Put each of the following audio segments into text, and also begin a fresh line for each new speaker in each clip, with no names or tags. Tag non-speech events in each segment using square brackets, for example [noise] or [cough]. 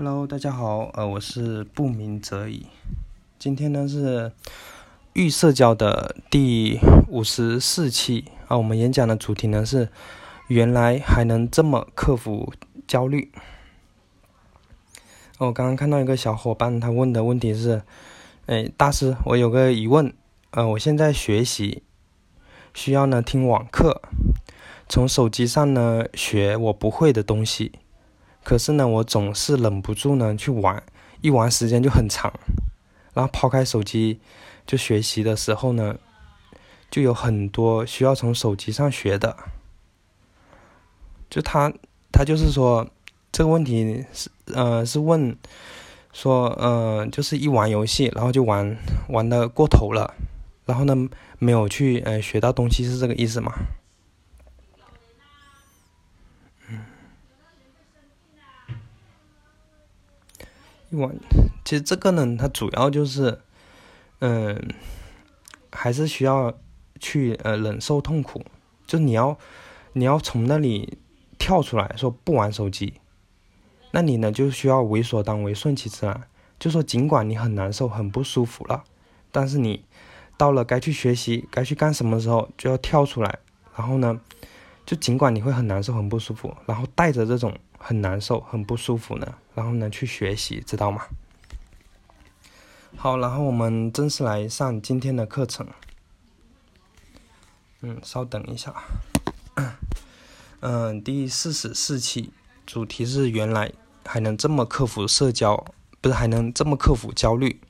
Hello，大家好，呃，我是不鸣则已。今天呢是预社交的第五十四期啊，我们演讲的主题呢是原来还能这么克服焦虑。我刚刚看到一个小伙伴，他问的问题是：哎，大师，我有个疑问，呃，我现在学习需要呢听网课，从手机上呢学我不会的东西。可是呢，我总是忍不住呢去玩，一玩时间就很长，然后抛开手机就学习的时候呢，就有很多需要从手机上学的。就他，他就是说这个问题是，呃，是问说，呃，就是一玩游戏，然后就玩玩的过头了，然后呢没有去呃学到东西，是这个意思吗？一晚，其实这个呢，它主要就是，嗯，还是需要去呃忍受痛苦，就你要你要从那里跳出来说不玩手机，那你呢就需要为所当为，顺其自然。就说尽管你很难受、很不舒服了，但是你到了该去学习、该去干什么时候，就要跳出来。然后呢，就尽管你会很难受、很不舒服，然后带着这种。很难受，很不舒服呢。然后呢，去学习，知道吗？好，然后我们正式来上今天的课程。嗯，稍等一下。嗯，[coughs] 第四十四期主题是原来还能这么克服社交，不是还能这么克服焦虑？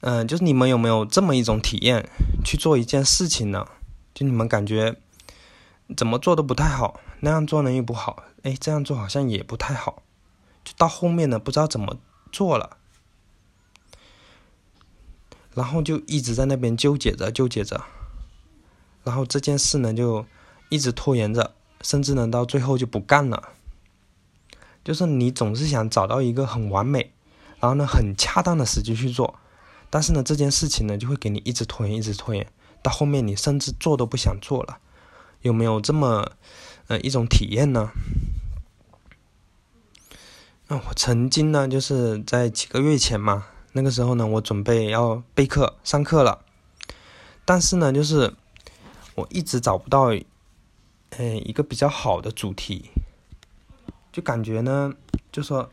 嗯，就是你们有没有这么一种体验，去做一件事情呢？就你们感觉怎么做都不太好，那样做呢又不好。哎，这样做好像也不太好，到后面呢，不知道怎么做了，然后就一直在那边纠结着，纠结着，然后这件事呢就一直拖延着，甚至呢到最后就不干了。就是你总是想找到一个很完美，然后呢很恰当的时机去做，但是呢这件事情呢就会给你一直拖延，一直拖延，到后面你甚至做都不想做了，有没有这么？呃，一种体验呢。那我曾经呢，就是在几个月前嘛，那个时候呢，我准备要备课上课了，但是呢，就是我一直找不到，呃，一个比较好的主题，就感觉呢，就说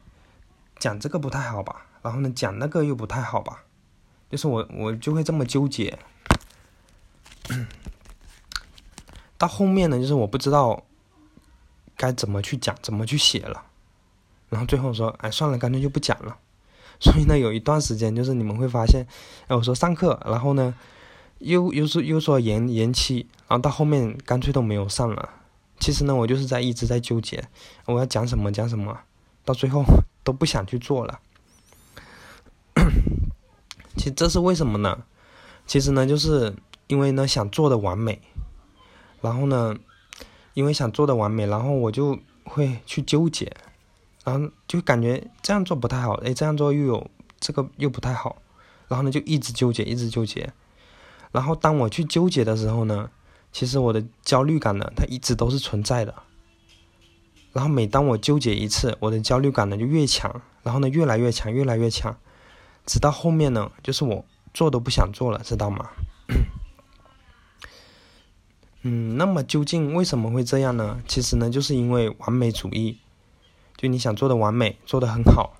讲这个不太好吧，然后呢，讲那个又不太好吧，就是我我就会这么纠结，[coughs] 到后面呢，就是我不知道。该怎么去讲，怎么去写了，然后最后说，哎，算了，干脆就不讲了。[laughs] 所以呢，有一段时间就是你们会发现，哎，我说上课，然后呢，又又是又说延延期，然后到后面干脆都没有上了。其实呢，我就是在一直在纠结，我要讲什么讲什么，到最后 [laughs] 都不想去做了。[coughs] 其实这是为什么呢？其实呢，就是因为呢想做的完美，然后呢。因为想做的完美，然后我就会去纠结，然后就感觉这样做不太好，哎，这样做又有这个又不太好，然后呢就一直纠结，一直纠结，然后当我去纠结的时候呢，其实我的焦虑感呢，它一直都是存在的，然后每当我纠结一次，我的焦虑感呢就越强，然后呢越来越强，越来越强，直到后面呢，就是我做都不想做了，知道吗？嗯，那么究竟为什么会这样呢？其实呢，就是因为完美主义，就你想做的完美，做的很好，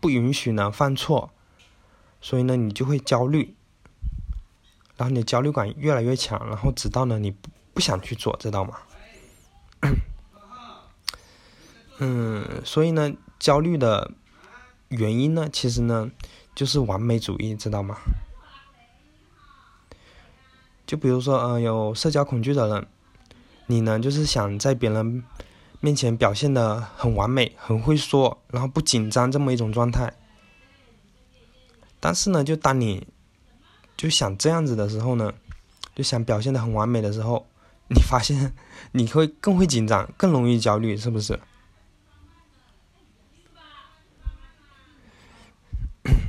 不允许呢犯错，所以呢你就会焦虑，然后你焦虑感越来越强，然后直到呢你不不想去做，知道吗？[coughs] 嗯，所以呢焦虑的原因呢，其实呢就是完美主义，知道吗？就比如说，呃，有社交恐惧的人，你呢就是想在别人面前表现的很完美、很会说，然后不紧张这么一种状态。但是呢，就当你就想这样子的时候呢，就想表现的很完美的时候，你发现你会更会紧张，更容易焦虑，是不是？[coughs]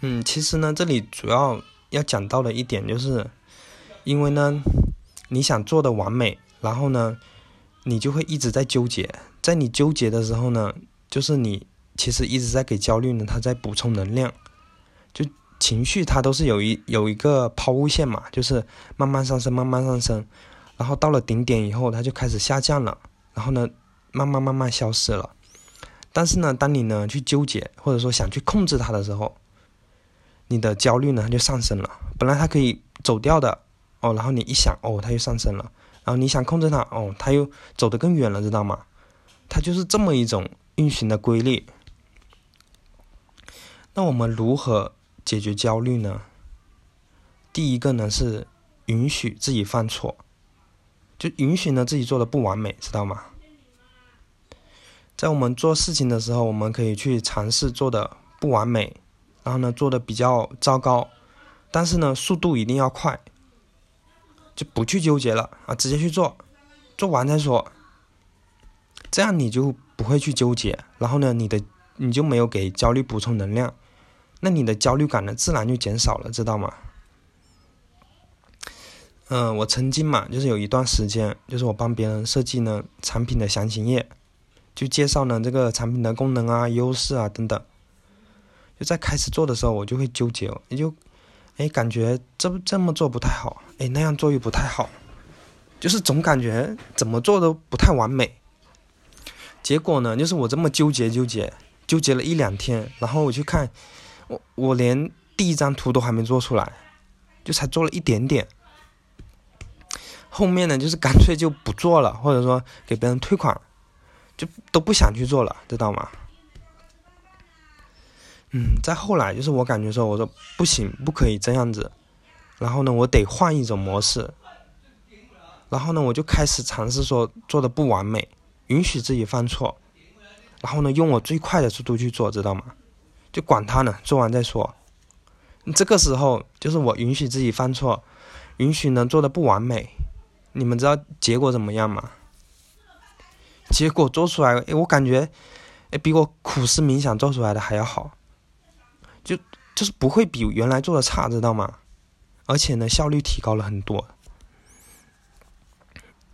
嗯，其实呢，这里主要要讲到的一点就是，因为呢，你想做的完美，然后呢，你就会一直在纠结，在你纠结的时候呢，就是你其实一直在给焦虑呢，它在补充能量。就情绪它都是有一有一个抛物线嘛，就是慢慢上升，慢慢上升，然后到了顶点以后，它就开始下降了，然后呢，慢慢慢慢消失了。但是呢，当你呢去纠结或者说想去控制它的时候，你的焦虑呢它就上升了。本来它可以走掉的哦，然后你一想哦，它又上升了。然后你想控制它哦，它又走得更远了，知道吗？它就是这么一种运行的规律。那我们如何解决焦虑呢？第一个呢是允许自己犯错，就允许呢自己做的不完美，知道吗？在我们做事情的时候，我们可以去尝试做的不完美，然后呢做的比较糟糕，但是呢速度一定要快，就不去纠结了啊，直接去做，做完再说。这样你就不会去纠结，然后呢你的你就没有给焦虑补充能量，那你的焦虑感呢自然就减少了，知道吗？嗯，我曾经嘛就是有一段时间，就是我帮别人设计呢产品的详情页。就介绍呢这个产品的功能啊、优势啊等等。就在开始做的时候，我就会纠结，也就，哎，感觉这这么做不太好，哎，那样做又不太好，就是总感觉怎么做都不太完美。结果呢，就是我这么纠结纠结纠结了一两天，然后我去看，我我连第一张图都还没做出来，就才做了一点点。后面呢，就是干脆就不做了，或者说给别人退款。就都不想去做了，知道吗？嗯，再后来就是我感觉说，我说不行，不可以这样子，然后呢，我得换一种模式，然后呢，我就开始尝试说做的不完美，允许自己犯错，然后呢，用我最快的速度去做，知道吗？就管他呢，做完再说。这个时候就是我允许自己犯错，允许呢做的不完美，你们知道结果怎么样吗？结果做出来，哎，我感觉，哎，比我苦思冥想做出来的还要好，就就是不会比原来做的差，知道吗？而且呢，效率提高了很多。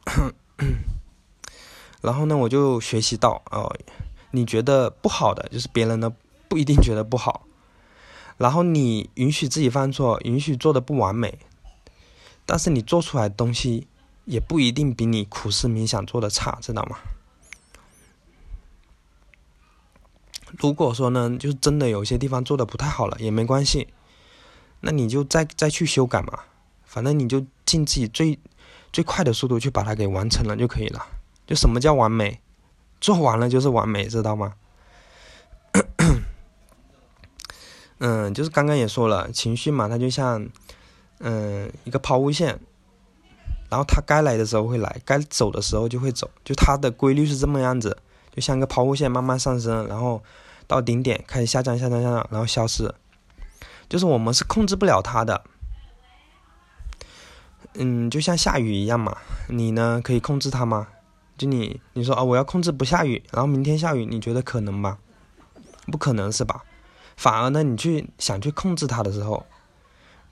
[coughs] 然后呢，我就学习到，哦，你觉得不好的，就是别人呢不一定觉得不好。然后你允许自己犯错，允许做的不完美，但是你做出来的东西也不一定比你苦思冥想做的差，知道吗？如果说呢，就是真的有些地方做的不太好了，也没关系，那你就再再去修改嘛，反正你就尽自己最最快的速度去把它给完成了就可以了。就什么叫完美？做完了就是完美，知道吗？[coughs] 嗯，就是刚刚也说了，情绪嘛，它就像嗯一个抛物线，然后它该来的时候会来，该走的时候就会走，就它的规律是这么样子。就像个抛物线，慢慢上升，然后到顶点开始下降，下降，下降，然后消失。就是我们是控制不了它的。嗯，就像下雨一样嘛，你呢可以控制它吗？就你，你说啊，我要控制不下雨，然后明天下雨，你觉得可能吗？不可能是吧？反而呢，你去想去控制它的时候，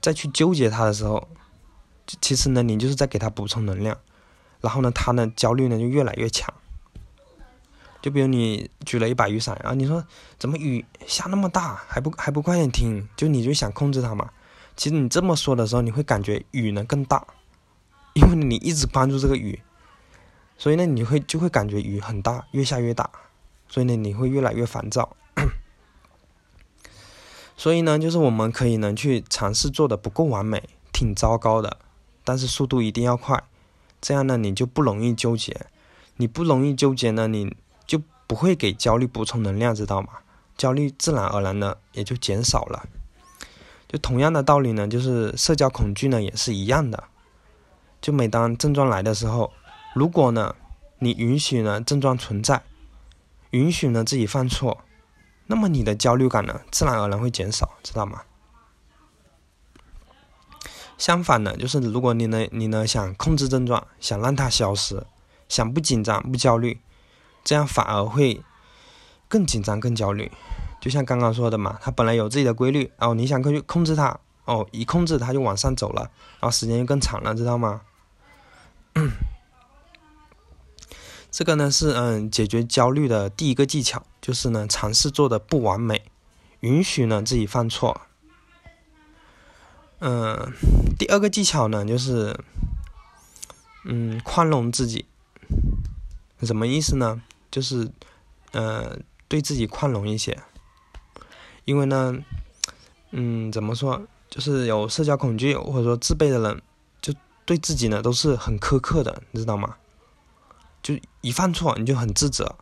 再去纠结它的时候，其实呢，你就是在给它补充能量，然后呢，它呢焦虑呢就越来越强。就比如你举了一把雨伞，然后你说怎么雨下那么大，还不还不快点停？就你就想控制它嘛。其实你这么说的时候，你会感觉雨呢更大，因为你一直关注这个雨，所以呢你会就会感觉雨很大，越下越大，所以呢你会越来越烦躁。所以呢，就是我们可以呢去尝试做的不够完美，挺糟糕的，但是速度一定要快，这样呢你就不容易纠结，你不容易纠结呢你。就不会给焦虑补充能量，知道吗？焦虑自然而然的也就减少了。就同样的道理呢，就是社交恐惧呢也是一样的。就每当症状来的时候，如果呢你允许呢症状存在，允许呢自己犯错，那么你的焦虑感呢自然而然会减少，知道吗？相反呢，就是如果你呢你呢想控制症状，想让它消失，想不紧张不焦虑。这样反而会更紧张、更焦虑，就像刚刚说的嘛，他本来有自己的规律，哦，你想去控制他，哦，一控制他就往上走了，然后时间就更长了，知道吗？[coughs] 这个呢是嗯解决焦虑的第一个技巧，就是呢尝试做的不完美，允许呢自己犯错。嗯，第二个技巧呢就是嗯宽容自己，什么意思呢？就是呃对自己宽容一些，因为呢嗯怎么说，就是有社交恐惧或者说自卑的人，就对自己呢都是很苛刻的，你知道吗？就一犯错你就很自责，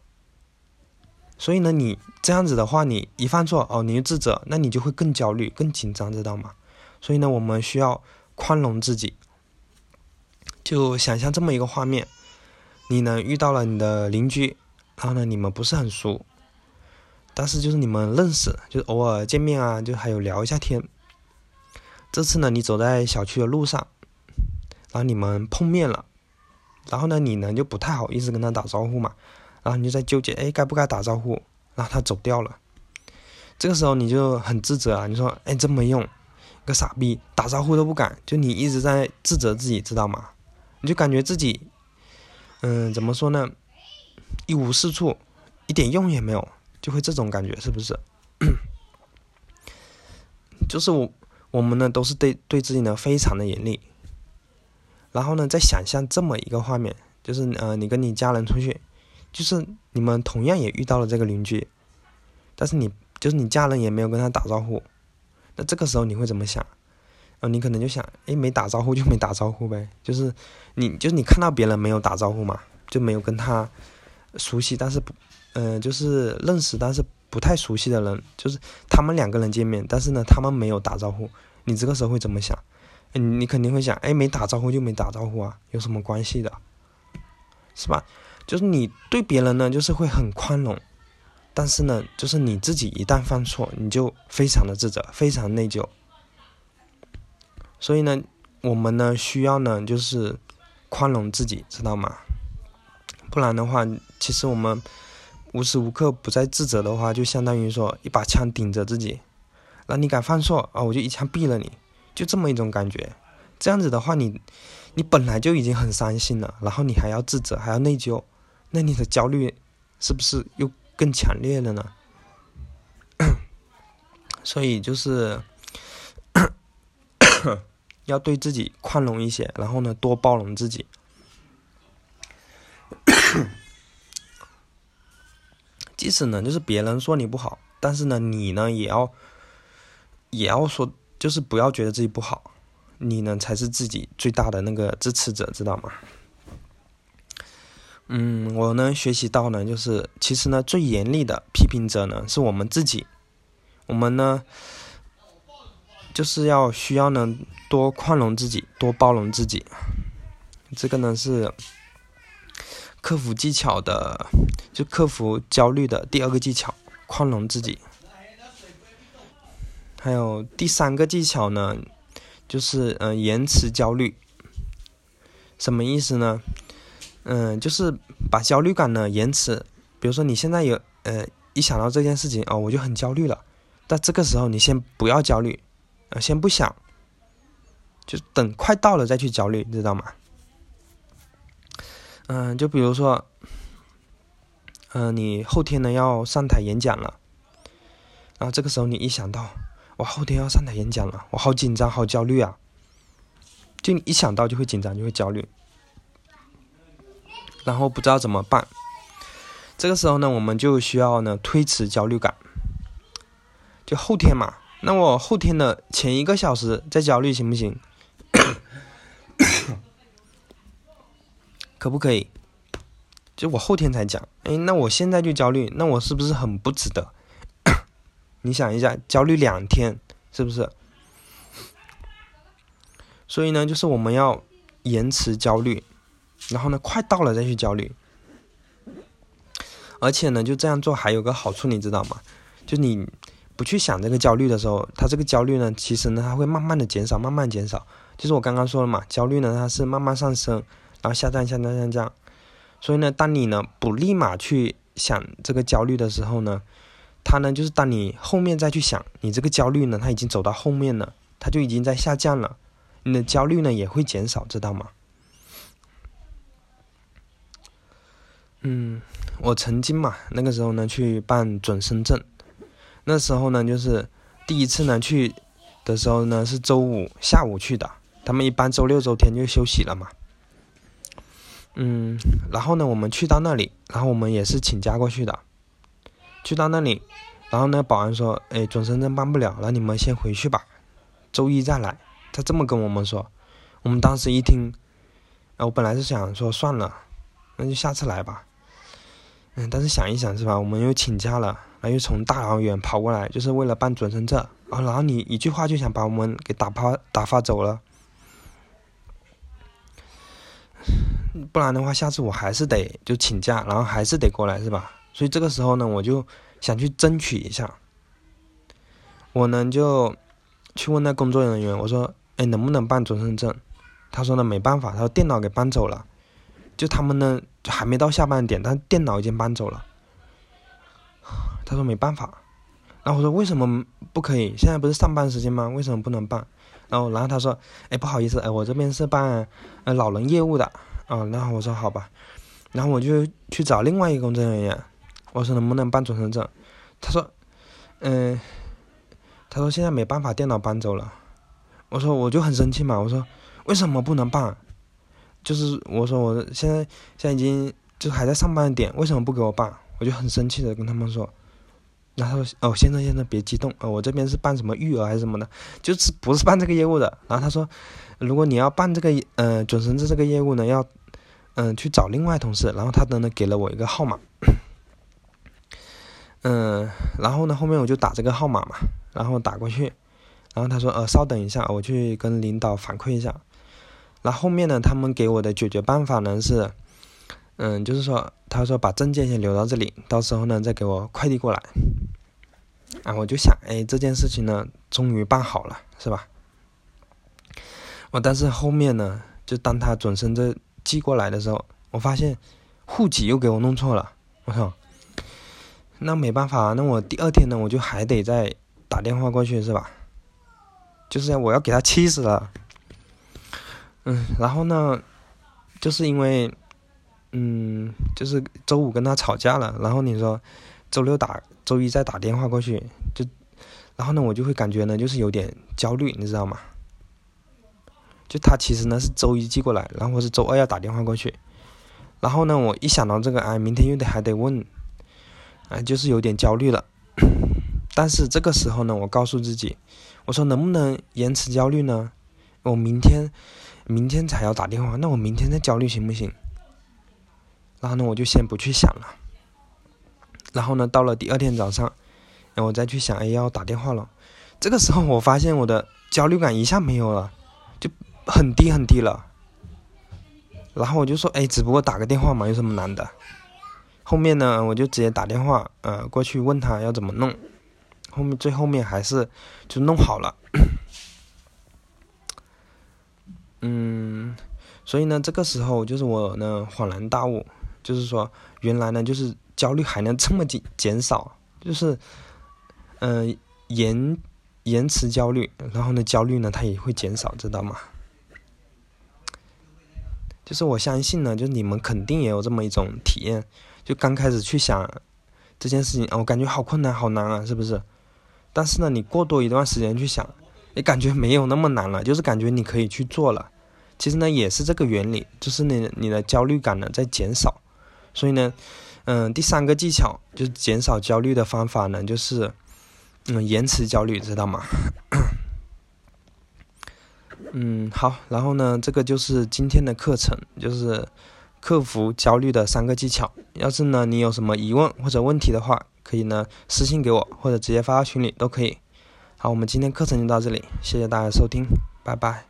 所以呢，你这样子的话，你一犯错哦，你就自责，那你就会更焦虑、更紧张，知道吗？所以呢，我们需要宽容自己。就想象这么一个画面，你呢遇到了你的邻居，然后呢你们不是很熟，但是就是你们认识，就是偶尔见面啊，就还有聊一下天。这次呢，你走在小区的路上，然后你们碰面了。然后呢，你呢就不太好意思跟他打招呼嘛，然后你就在纠结，哎，该不该打招呼？然后他走掉了，这个时候你就很自责啊，你说，哎，真没用，个傻逼，打招呼都不敢，就你一直在自责自己，知道吗？你就感觉自己，嗯，怎么说呢，一无是处，一点用也没有，就会这种感觉，是不是？[clears throat] 就是我，我们呢都是对对自己呢非常的严厉。然后呢，再想象这么一个画面，就是呃，你跟你家人出去，就是你们同样也遇到了这个邻居，但是你就是你家人也没有跟他打招呼，那这个时候你会怎么想？呃，你可能就想，哎，没打招呼就没打招呼呗，就是你就是你看到别人没有打招呼嘛，就没有跟他熟悉，但是不，呃，就是认识但是不太熟悉的人，就是他们两个人见面，但是呢，他们没有打招呼，你这个时候会怎么想？你你肯定会想，哎，没打招呼就没打招呼啊，有什么关系的，是吧？就是你对别人呢，就是会很宽容，但是呢，就是你自己一旦犯错，你就非常的自责，非常内疚。所以呢，我们呢需要呢，就是宽容自己，知道吗？不然的话，其实我们无时无刻不在自责的话，就相当于说一把枪顶着自己，那你敢犯错啊，我就一枪毙了你。就这么一种感觉，这样子的话，你你本来就已经很伤心了，然后你还要自责，还要内疚，那你的焦虑是不是又更强烈了呢？所以就是 [coughs] 要对自己宽容一些，然后呢，多包容自己。即使呢，就是别人说你不好，但是呢，你呢也要也要说。就是不要觉得自己不好，你呢才是自己最大的那个支持者，知道吗？嗯，我呢学习到呢，就是其实呢最严厉的批评者呢是我们自己，我们呢就是要需要呢多宽容自己，多包容自己，这个呢是克服技巧的，就克服焦虑的第二个技巧，宽容自己。还有第三个技巧呢，就是嗯延迟焦虑，什么意思呢？嗯，就是把焦虑感呢延迟。比如说你现在有呃一想到这件事情哦，我就很焦虑了。但这个时候你先不要焦虑，呃，先不想，就等快到了再去焦虑，知道吗？嗯，就比如说，嗯，你后天呢要上台演讲了，然后这个时候你一想到。我后天要上台演讲了，我好紧张，好焦虑啊！就你一想到就会紧张，就会焦虑，然后不知道怎么办。这个时候呢，我们就需要呢推迟焦虑感，就后天嘛。那我后天的前一个小时再焦虑行不行？可不可以？就我后天才讲，哎，那我现在就焦虑，那我是不是很不值得？[coughs] 你想一下，焦虑两天，是不是？所以呢，就是我们要延迟焦虑，然后呢，快到了再去焦虑。而且呢，就这样做还有个好处，你知道吗？就你不去想这个焦虑的时候，它这个焦虑呢，其实呢，它会慢慢的减少，慢慢减少。就是我刚刚说了嘛，焦虑呢，它是慢慢上升，然后下降，下降，下降。所以呢，当你呢不立马去想这个焦虑的时候呢，它呢，就是当你后面再去想，你这个焦虑呢，它已经走到后面了，它就已经在下降了，你的焦虑呢也会减少，知道吗？嗯，我曾经嘛，那个时候呢去办准生证，那时候呢就是第一次呢去的时候呢是周五下午去的，他们一般周六周天就休息了嘛。嗯，然后呢我们去到那里，然后我们也是请假过去的，去到那里，然后呢保安说，哎，准生证办不了，那你们先回去吧，周一再来。他这么跟我们说，我们当时一听，哎，我本来是想说算了，那就下次来吧。嗯，但是想一想是吧？我们又请假了，然后又从大老远跑过来，就是为了办准生证啊。然后你一句话就想把我们给打发打发走了，不然的话，下次我还是得就请假，然后还是得过来是吧？所以这个时候呢，我就想去争取一下。我呢就去问那工作人员，我说：“哎，能不能办准生证？”他说呢，没办法，他说电脑给搬走了。就他们呢，还没到下班点，但电脑已经搬走了。他说没办法，然后我说为什么不可以？现在不是上班时间吗？为什么不能办？然后然后他说，哎不好意思，哎我这边是办呃老人业务的啊。然后我说好吧，然后我就去找另外一个工作人员，我说能不能办准生证？他说，嗯，他说现在没办法，电脑搬走了。我说我就很生气嘛，我说为什么不能办？就是我说我现在现在已经就还在上班点，为什么不给我办？我就很生气的跟他们说，然后说哦先生先生别激动哦，我这边是办什么育儿还是什么的，就是不是办这个业务的。然后他说，如果你要办这个呃准生证这个业务呢，要嗯去找另外同事。然后他呢给了我一个号码，[coughs] 嗯，然后呢后面我就打这个号码嘛，然后打过去，然后他说呃稍等一下，我去跟领导反馈一下。那后面呢？他们给我的解决办法呢是，嗯，就是说，他说把证件先留到这里，到时候呢再给我快递过来。啊，我就想，哎，这件事情呢终于办好了，是吧？我但是后面呢，就当他转身这寄过来的时候，我发现户籍又给我弄错了。我操！那没办法，那我第二天呢，我就还得再打电话过去，是吧？就是我要给他气死了。嗯，然后呢，就是因为，嗯，就是周五跟他吵架了，然后你说周六打，周一再打电话过去，就，然后呢，我就会感觉呢，就是有点焦虑，你知道吗？就他其实呢是周一寄过来，然后是周二要打电话过去，然后呢，我一想到这个，哎，明天又得还得问，哎，就是有点焦虑了。[coughs] 但是这个时候呢，我告诉自己，我说能不能延迟焦虑呢？我明天。明天才要打电话，那我明天再焦虑行不行？然后呢，我就先不去想了。然后呢，到了第二天早上，然后我再去想，哎，要打电话了。这个时候，我发现我的焦虑感一下没有了，很低很低了。然后我就说，哎，只不过打个电话嘛，有什么难的？后面呢，我就直接打电话，呃，过去问他要怎么弄。后面最后面还是就弄好了。[coughs] 嗯，所以呢，这个时候就是我呢恍然大悟，就是说原来呢就是焦虑还能这么减减少，就是嗯延延迟焦虑，然后呢焦虑呢它也会减少，知道吗？就是我相信呢，就你们肯定也有这么一种体验，就刚开始去想这件事情，我感觉好困难好难啊，是不是？但是呢，你过多一段时间去想。也感觉没有那么难了，就是感觉你可以去做了。其实呢，也是这个原理，就是你你的焦虑感呢在减少。所以呢，嗯，第三个技巧就是减少焦虑的方法呢，就是嗯延迟焦虑，知道吗？嗯，好，然后呢，这个就是今天的课程，就是克服焦虑的三个技巧。要是呢你有什么疑问或者问题的话，可以呢私信给我，或者直接发到群里都可以。好，我们今天课程就到这里，谢谢大家收听，拜拜。